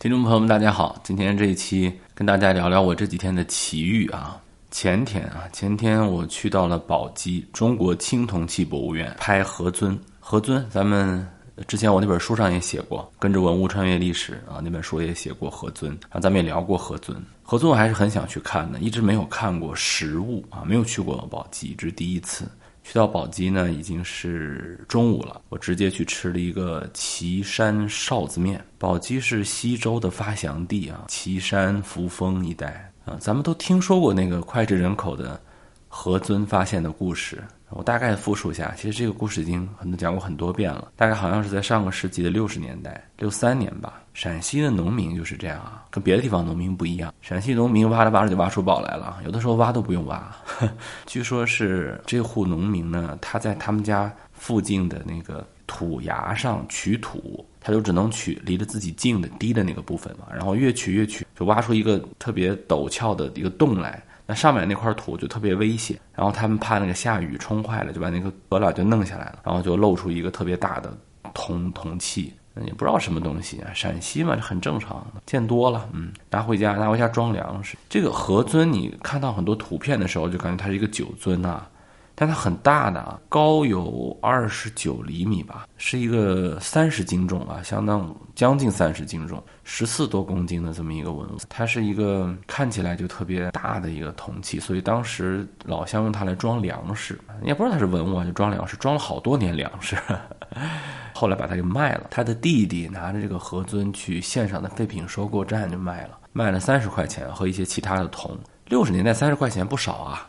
听众朋友们，大家好！今天这一期跟大家聊聊我这几天的奇遇啊。前天啊，前天我去到了宝鸡中国青铜器博物院拍何尊。何尊，咱们之前我那本书上也写过，跟着文物穿越历史啊，那本书也写过何尊啊，咱们也聊过何尊。何尊我还是很想去看的，一直没有看过实物啊，没有去过宝鸡，这是第一次。去到宝鸡呢，已经是中午了。我直接去吃了一个岐山臊子面。宝鸡是西周的发祥地啊，岐山、扶风一带啊，咱们都听说过那个脍炙人口的何尊发现的故事。我大概复述一下，其实这个故事已经很多讲过很多遍了。大概好像是在上个世纪的六十年代，六三年吧。陕西的农民就是这样啊，跟别的地方农民不一样。陕西农民挖着挖着就挖出宝来了，有的时候挖都不用挖。据说是这户农民呢，他在他们家附近的那个土崖上取土，他就只能取离着自己近的低的那个部分嘛，然后越取越取，就挖出一个特别陡峭的一个洞来。那上面那块土就特别危险，然后他们怕那个下雨冲坏了，就把那个河了就弄下来了，然后就露出一个特别大的铜铜器，也不知道什么东西啊。陕西嘛，这很正常，见多了，嗯，拿回家拿回家装粮食。这个何尊，你看到很多图片的时候，就感觉它是一个酒尊呐。但它很大的啊，高有二十九厘米吧，是一个三十斤重啊，相当将近三十斤重，十四多公斤的这么一个文物。它是一个看起来就特别大的一个铜器，所以当时老乡用它来装粮食，也不知道它是文物啊，就装粮食，装了好多年粮食。后来把它给卖了，他的弟弟拿着这个何尊去县上的废品收购站就卖了，卖了三十块钱和一些其他的铜。六十年代三十块钱不少啊。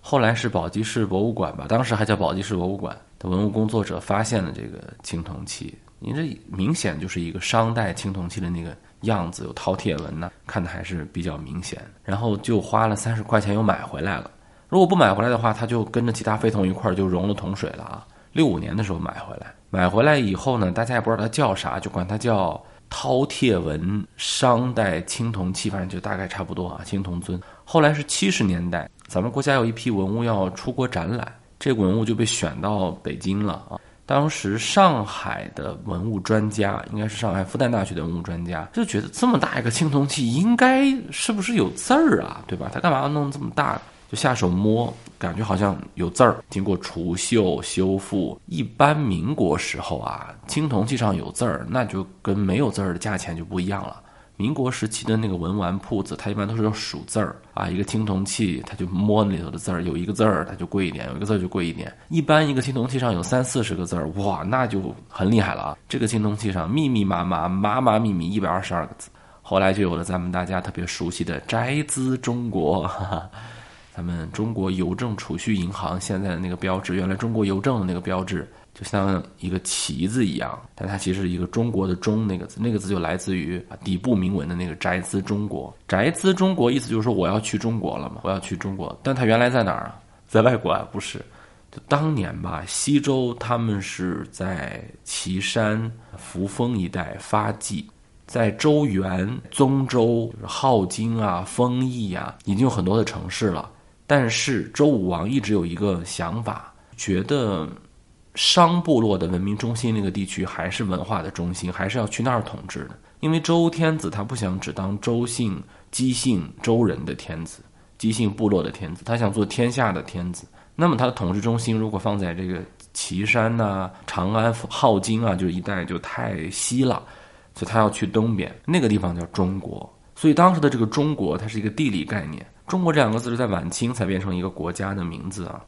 后来是宝鸡市博物馆吧，当时还叫宝鸡市博物馆的文物工作者发现了这个青铜器，您这明显就是一个商代青铜器的那个样子，有饕餮纹呢，看的还是比较明显。然后就花了三十块钱又买回来了，如果不买回来的话，他就跟着其他废铜一块儿就融了铜水了啊。六五年的时候买回来，买回来以后呢，大家也不知道它叫啥，就管它叫饕餮纹商代青铜器，反正就大概差不多啊，青铜尊。后来是七十年代。咱们国家有一批文物要出国展览，这个文物就被选到北京了啊。当时上海的文物专家，应该是上海复旦大学的文物专家，就觉得这么大一个青铜器，应该是不是有字儿啊？对吧？他干嘛要弄这么大？就下手摸，感觉好像有字儿。经过除锈修复，一般民国时候啊，青铜器上有字儿，那就跟没有字儿的价钱就不一样了。民国时期的那个文玩铺子，它一般都是要数字儿啊，一个青铜器，它就摸里头的字儿，有一个字儿它就贵一点，有一个字儿就贵一点。一般一个青铜器上有三四十个字儿，哇，那就很厉害了啊！这个青铜器上密密麻麻、麻麻密密一百二十二个字，后来就有了咱们大家特别熟悉的“宅兹中国”，哈哈，咱们中国邮政储蓄银行现在的那个标志，原来中国邮政的那个标志。就像一个旗子一样，但它其实是一个中国的“中”那个字，那个字就来自于底部铭文的那个“宅兹中国”。宅兹中国意思就是说我要去中国了嘛，我要去中国。但它原来在哪儿啊？在外国啊？不是，就当年吧，西周他们是在岐山、扶风一带发迹，在周原、宗周、镐京啊、丰邑啊，已经有很多的城市了。但是周武王一直有一个想法，觉得。商部落的文明中心那个地区还是文化的中心，还是要去那儿统治的。因为周天子他不想只当周姓姬姓周人的天子，姬姓部落的天子，他想做天下的天子。那么他的统治中心如果放在这个岐山呐、长安、镐京啊，就一带就太西了，所以他要去东边那个地方叫中国。所以当时的这个中国，它是一个地理概念。中国这两个字是在晚清才变成一个国家的名字啊。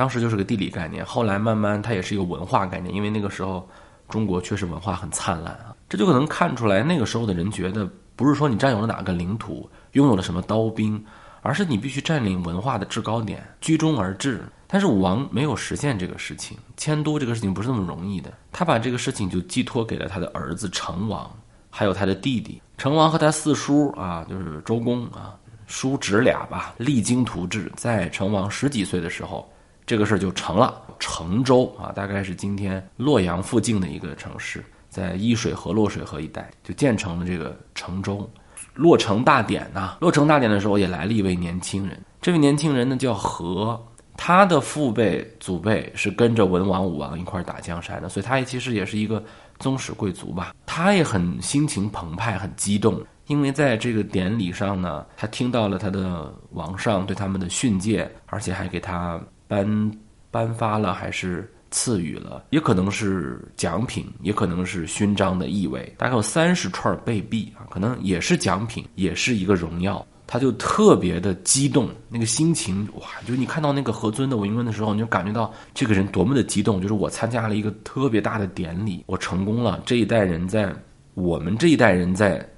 当时就是个地理概念，后来慢慢它也是一个文化概念，因为那个时候中国确实文化很灿烂啊，这就可能看出来那个时候的人觉得，不是说你占有了哪个领土，拥有了什么刀兵，而是你必须占领文化的制高点，居中而治。但是武王没有实现这个事情，迁都这个事情不是那么容易的，他把这个事情就寄托给了他的儿子成王，还有他的弟弟成王和他四叔啊，就是周公啊，叔侄俩吧，励精图治，在成王十几岁的时候。这个事儿就成了，成州啊，大概是今天洛阳附近的一个城市，在伊水河、洛水河一带就建成了这个成州。落成大典呐，落成大典的时候也来了一位年轻人，这位年轻人呢叫何，他的父辈、祖辈是跟着文王、武王一块儿打江山的，所以他其实也是一个宗室贵族吧，他也很心情澎湃，很激动，因为在这个典礼上呢，他听到了他的王上对他们的训诫，而且还给他颁颁发了还是赐予了，也可能是奖品，也可能是勋章的意味，大概有三十串贝币啊，可能也是奖品，也是一个荣耀。他就特别的激动，那个心情哇，就你看到那个何尊的文文的时候，你就感觉到这个人多么的激动。就是我参加了一个特别大的典礼，我成功了。这一代人在我们这一代人在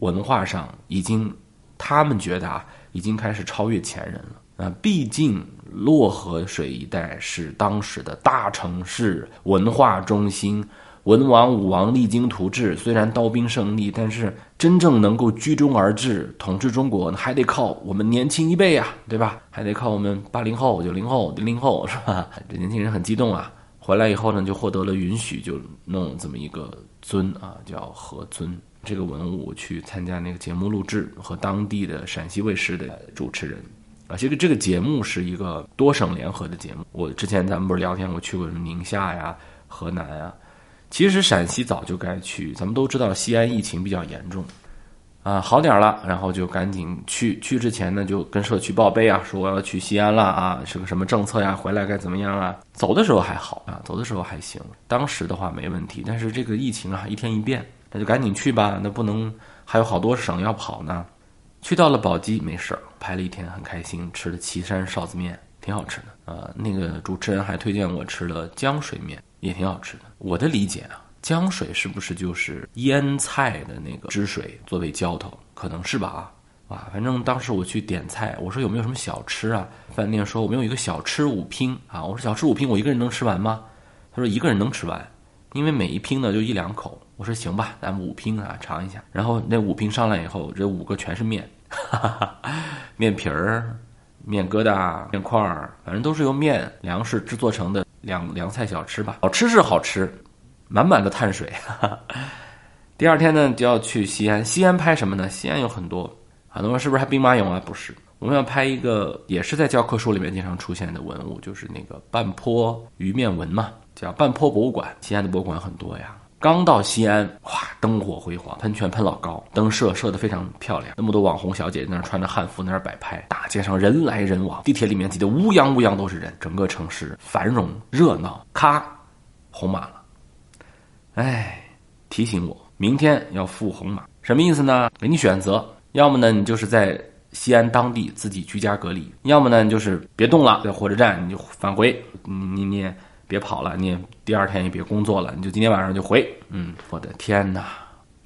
文化上已经，他们觉得啊，已经开始超越前人了啊。毕竟洛河水一带是当时的大城市文化中心。文王、武王励精图治，虽然刀兵胜利，但是真正能够居中而治、统治中国，还得靠我们年轻一辈呀，对吧？还得靠我们八零后、九零后、零零后，是吧？这年轻人很激动啊！回来以后呢，就获得了允许，就弄这么一个尊啊，叫何尊。这个文物去参加那个节目录制，和当地的陕西卫视的主持人啊，其实这个节目是一个多省联合的节目。我之前咱们不是聊天，我去过什么宁夏呀、河南呀。其实陕西早就该去，咱们都知道西安疫情比较严重，啊，好点了，然后就赶紧去。去之前呢，就跟社区报备啊，说我要去西安了啊，是个什么政策呀？回来该怎么样啊？走的时候还好啊，走的时候还行，当时的话没问题。但是这个疫情啊，一天一变，那就赶紧去吧，那不能还有好多省要跑呢。去到了宝鸡没事儿，拍了一天很开心，吃了岐山臊子面，挺好吃的。呃，那个主持人还推荐我吃了浆水面。也挺好吃的。我的理解啊，浆水是不是就是腌菜的那个汁水作为浇头？可能是吧啊，哇，反正当时我去点菜，我说有没有什么小吃啊？饭店说我们有一个小吃五拼啊。我说小吃五拼，我一个人能吃完吗？他说一个人能吃完，因为每一拼呢就一两口。我说行吧，咱们五拼啊尝一下。然后那五拼上来以后，这五个全是面，哈 哈面皮儿、面疙瘩、面块儿，反正都是由面粮食制作成的。凉凉菜小吃吧，好吃是好吃，满满的碳水。第二天呢就要去西安，西安拍什么呢？西安有很多，很多人是不是还兵马俑啊？不是，我们要拍一个也是在教科书里面经常出现的文物，就是那个半坡鱼面纹嘛，叫半坡博物馆。西安的博物馆很多呀。刚到西安，哇，灯火辉煌，喷泉喷老高，灯设设的非常漂亮，那么多网红小姐在那儿穿着汉服在那儿摆拍，大街上人来人往，地铁里面挤得乌泱乌泱都是人，整个城市繁荣热闹。咔，红码了，哎，提醒我明天要赴红码，什么意思呢？给你选择，要么呢你就是在西安当地自己居家隔离，要么呢你就是别动了，在火车站你就返回，你你你。别跑了，你也第二天也别工作了，你就今天晚上就回。嗯，我的天哪！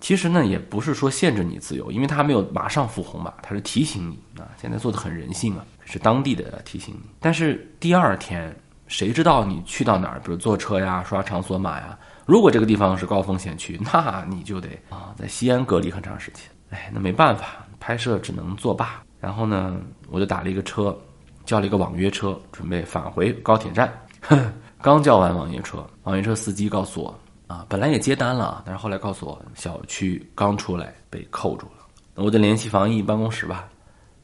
其实呢，也不是说限制你自由，因为他没有马上复红嘛，他是提醒你啊。现在做的很人性啊，是当地的提醒你。但是第二天，谁知道你去到哪儿？比如坐车呀、刷场所码呀。如果这个地方是高风险区，那你就得啊，在西安隔离很长时间。哎，那没办法，拍摄只能作罢。然后呢，我就打了一个车，叫了一个网约车，准备返回高铁站。刚叫完网约车，网约车司机告诉我，啊，本来也接单了，但是后来告诉我小区刚出来被扣住了，我就联系防疫办公室吧，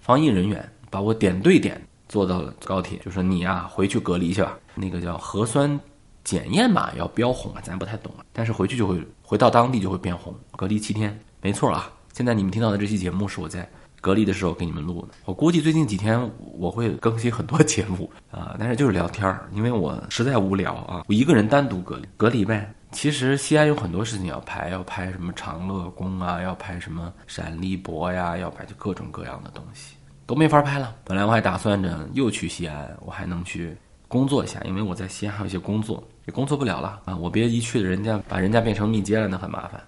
防疫人员把我点对点坐到了高铁，就说你呀回去隔离去吧，那个叫核酸检验码要标红啊，咱不太懂啊，但是回去就会回到当地就会变红，隔离七天，没错啊，现在你们听到的这期节目是我在。隔离的时候给你们录的，我估计最近几天我会更新很多节目 啊，但是就是聊天儿，因为我实在无聊啊，我一个人单独隔离隔离呗。其实西安有很多事情要拍，要拍什么长乐宫啊，要拍什么陕历博呀，要拍就各种各样的东西都没法拍了。本来我还打算着又去西安，我还能去工作一下，因为我在西安还有一些工作，也工作不了了啊。我别一去了，人家把人家变成密接了，那很麻烦。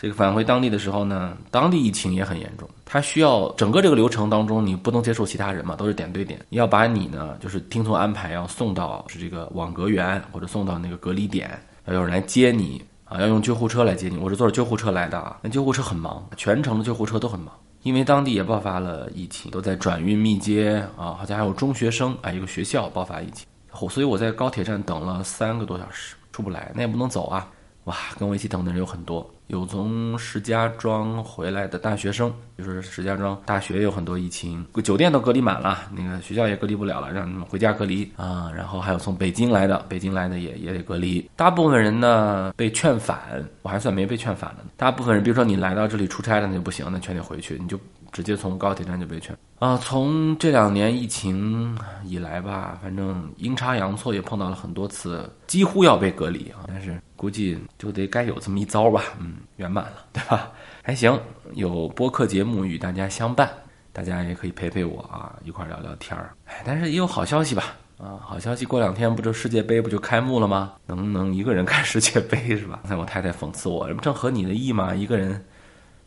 这个返回当地的时候呢，当地疫情也很严重，他需要整个这个流程当中，你不能接触其他人嘛，都是点对点，要把你呢，就是听从安排要送到是这个网格员或者送到那个隔离点，要有人来接你啊，要用救护车来接你。我是坐着救护车来的啊，那救护车很忙，全程的救护车都很忙，因为当地也爆发了疫情，都在转运密接啊，好像还有中学生啊，一个学校爆发疫情，所以我在高铁站等了三个多小时，出不来，那也不能走啊，哇，跟我一起等的人有很多。有从石家庄回来的大学生，就是石家庄大学有很多疫情，酒店都隔离满了，那个学校也隔离不了了，让他们回家隔离啊。然后还有从北京来的，北京来的也也得隔离。大部分人呢被劝返，我还算没被劝返了。大部分人，比如说你来到这里出差了，那就不行，那劝你回去，你就。直接从高铁站就被劝啊！从这两年疫情以来吧，反正阴差阳错也碰到了很多次，几乎要被隔离啊。但是估计就得该有这么一遭吧，嗯，圆满了，对吧？还行，有播客节目与大家相伴，大家也可以陪陪我啊，一块聊聊天儿。哎，但是也有好消息吧？啊，好消息，过两天不就世界杯不就开幕了吗？能能一个人看世界杯是吧？刚才我太太讽刺我，这不正合你的意吗？一个人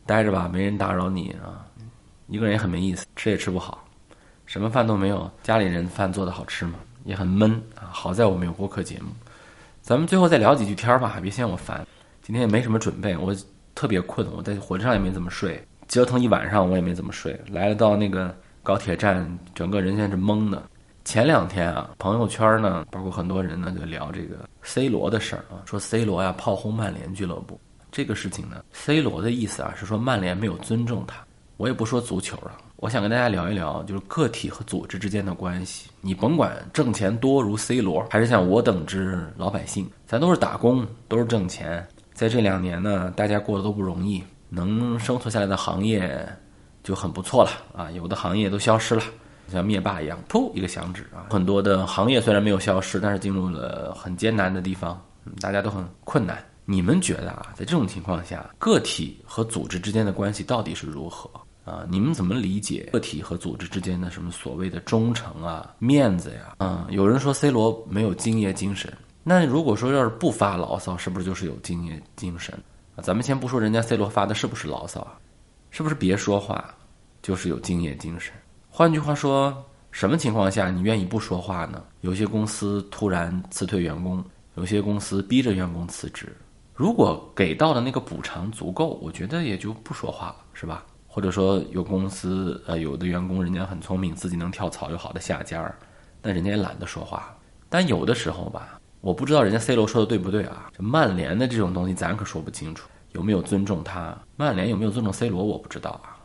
待着吧，没人打扰你啊。一个人也很没意思，吃也吃不好，什么饭都没有。家里人饭做的好吃吗？也很闷啊。好在我们有播客节目，咱们最后再聊几句天儿吧，别嫌我烦。今天也没什么准备，我特别困，我在火车上也没怎么睡，折腾一晚上我也没怎么睡。来了到那个高铁站，整个人现在是懵的。前两天啊，朋友圈呢，包括很多人呢，就聊这个 C 罗的事儿啊，说 C 罗呀炮轰曼联俱乐部这个事情呢，C 罗的意思啊是说曼联没有尊重他。我也不说足球了，我想跟大家聊一聊，就是个体和组织之间的关系。你甭管挣钱多如 C 罗，还是像我等之老百姓，咱都是打工，都是挣钱。在这两年呢，大家过得都不容易，能生存下来的行业就很不错了啊。有的行业都消失了，像灭霸一样，噗一个响指啊。很多的行业虽然没有消失，但是进入了很艰难的地方，大家都很困难。你们觉得啊，在这种情况下，个体和组织之间的关系到底是如何啊？你们怎么理解个体和组织之间的什么所谓的忠诚啊、面子呀？嗯，有人说 C 罗没有敬业精神，那如果说要是不发牢骚，是不是就是有敬业精神？啊，咱们先不说人家 C 罗发的是不是牢骚啊，是不是别说话就是有敬业精神？换句话说，什么情况下你愿意不说话呢？有些公司突然辞退员工，有些公司逼着员工辞职。如果给到的那个补偿足够，我觉得也就不说话了，是吧？或者说有公司呃有的员工人家很聪明，自己能跳槽，有好的下家儿，那人家也懒得说话。但有的时候吧，我不知道人家 C 罗说的对不对啊？这曼联的这种东西咱可说不清楚，有没有尊重他？曼联有没有尊重 C 罗？我不知道啊。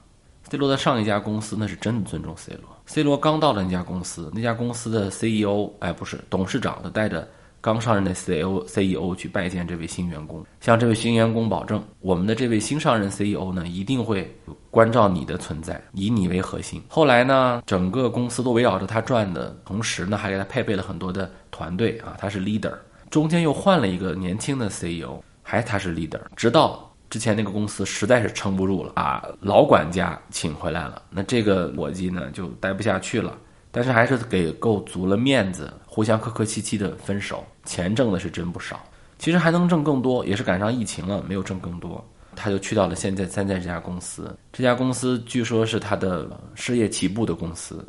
C 罗的上一家公司那是真的尊重 C 罗。C 罗刚到的那家公司，那家公司的 CEO 哎不是董事长的带着。刚上任的 CEO CEO 去拜见这位新员工，向这位新员工保证，我们的这位新上任 CEO 呢，一定会关照你的存在，以你为核心。后来呢，整个公司都围绕着他转的同时呢，还给他配备了很多的团队啊，他是 leader。中间又换了一个年轻的 CEO，还他是 leader。直到之前那个公司实在是撑不住了，把老管家请回来了，那这个伙计呢就待不下去了。但是还是给够足了面子，互相客客气气的分手。钱挣的是真不少，其实还能挣更多，也是赶上疫情了，没有挣更多，他就去到了现在现在这家公司。这家公司据说是他的事业起步的公司，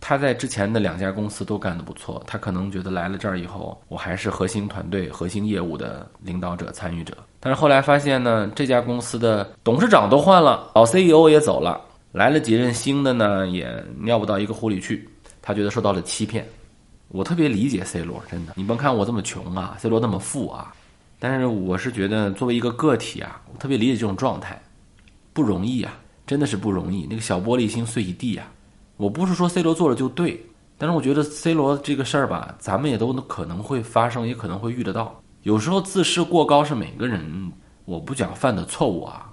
他在之前的两家公司都干得不错，他可能觉得来了这儿以后，我还是核心团队、核心业务的领导者、参与者。但是后来发现呢，这家公司的董事长都换了，老 CEO 也走了，来了几任新的呢，也尿不到一个壶里去。他觉得受到了欺骗，我特别理解 C 罗，真的。你甭看我这么穷啊，C 罗那么富啊，但是我是觉得作为一个个体啊，我特别理解这种状态，不容易啊，真的是不容易。那个小玻璃心碎一地啊！我不是说 C 罗做了就对，但是我觉得 C 罗这个事儿吧，咱们也都可能会发生，也可能会遇得到。有时候自视过高是每个人，我不讲犯的错误啊，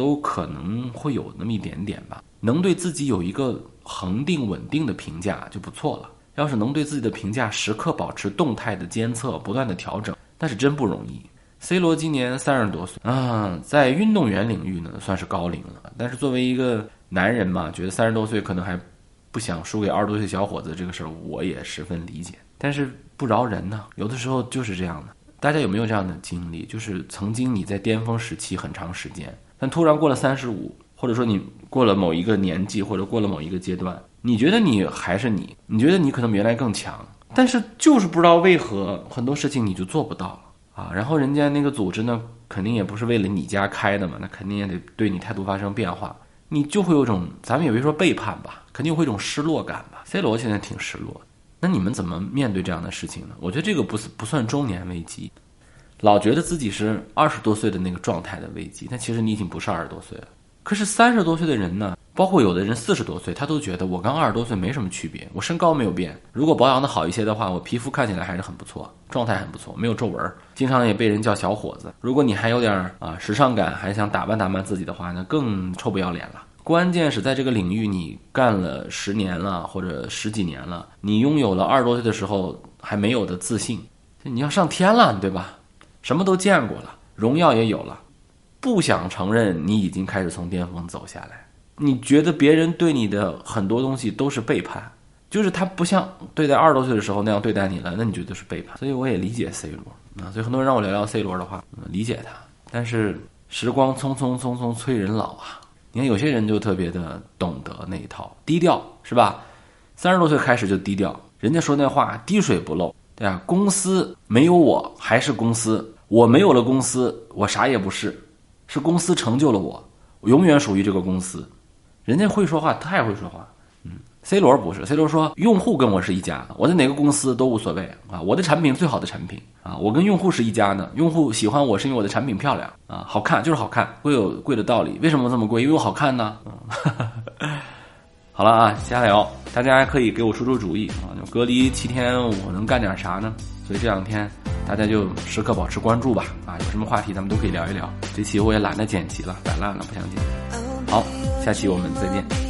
都可能会有那么一点点吧。能对自己有一个。恒定稳定的评价就不错了。要是能对自己的评价时刻保持动态的监测，不断的调整，那是真不容易。C 罗今年三十多岁啊，在运动员领域呢算是高龄了。但是作为一个男人嘛，觉得三十多岁可能还不想输给二十多岁小伙子这个事儿，我也十分理解。但是不饶人呢，有的时候就是这样的。大家有没有这样的经历？就是曾经你在巅峰时期很长时间，但突然过了三十五。或者说你过了某一个年纪，或者过了某一个阶段，你觉得你还是你，你觉得你可能比原来更强，但是就是不知道为何很多事情你就做不到啊。然后人家那个组织呢，肯定也不是为了你家开的嘛，那肯定也得对你态度发生变化，你就会有种咱们也别说背叛吧，肯定会有种失落感吧。C 罗现在挺失落，那你们怎么面对这样的事情呢？我觉得这个不是不算中年危机。老觉得自己是二十多岁的那个状态的危机，但其实你已经不是二十多岁了。可是三十多岁的人呢，包括有的人四十多岁，他都觉得我跟二十多岁没什么区别，我身高没有变，如果保养的好一些的话，我皮肤看起来还是很不错，状态很不错，没有皱纹，经常也被人叫小伙子。如果你还有点啊时尚感，还想打扮打扮自己的话，那更臭不要脸了。关键是在这个领域你干了十年了或者十几年了，你拥有了二十多岁的时候还没有的自信，你要上天了，对吧？什么都见过了，荣耀也有了，不想承认你已经开始从巅峰走下来。你觉得别人对你的很多东西都是背叛，就是他不像对待二十多岁的时候那样对待你了，那你觉得是背叛。所以我也理解 C 罗啊，所以很多人让我聊聊 C 罗的话，理解他。但是时光匆匆匆匆催人老啊。你看有些人就特别的懂得那一套，低调是吧？三十多岁开始就低调，人家说那话滴水不漏，对啊，公司没有我还是公司，我没有了公司，我啥也不是，是公司成就了我，我永远属于这个公司。人家会说话，太会说话。嗯 C 罗不是，C 罗说用户跟我是一家，我在哪个公司都无所谓啊，我的产品最好的产品啊，我跟用户是一家呢，用户喜欢我是因为我的产品漂亮啊，好看就是好看，贵有贵的道理，为什么这么贵？因为我好看呢。好了啊，瞎聊，大家可以给我出出主意啊，就隔离七天我能干点啥呢？所以这两天大家就时刻保持关注吧啊，有什么话题咱们都可以聊一聊。这期我也懒得剪辑了，摆烂了，不想剪。好，下期我们再见。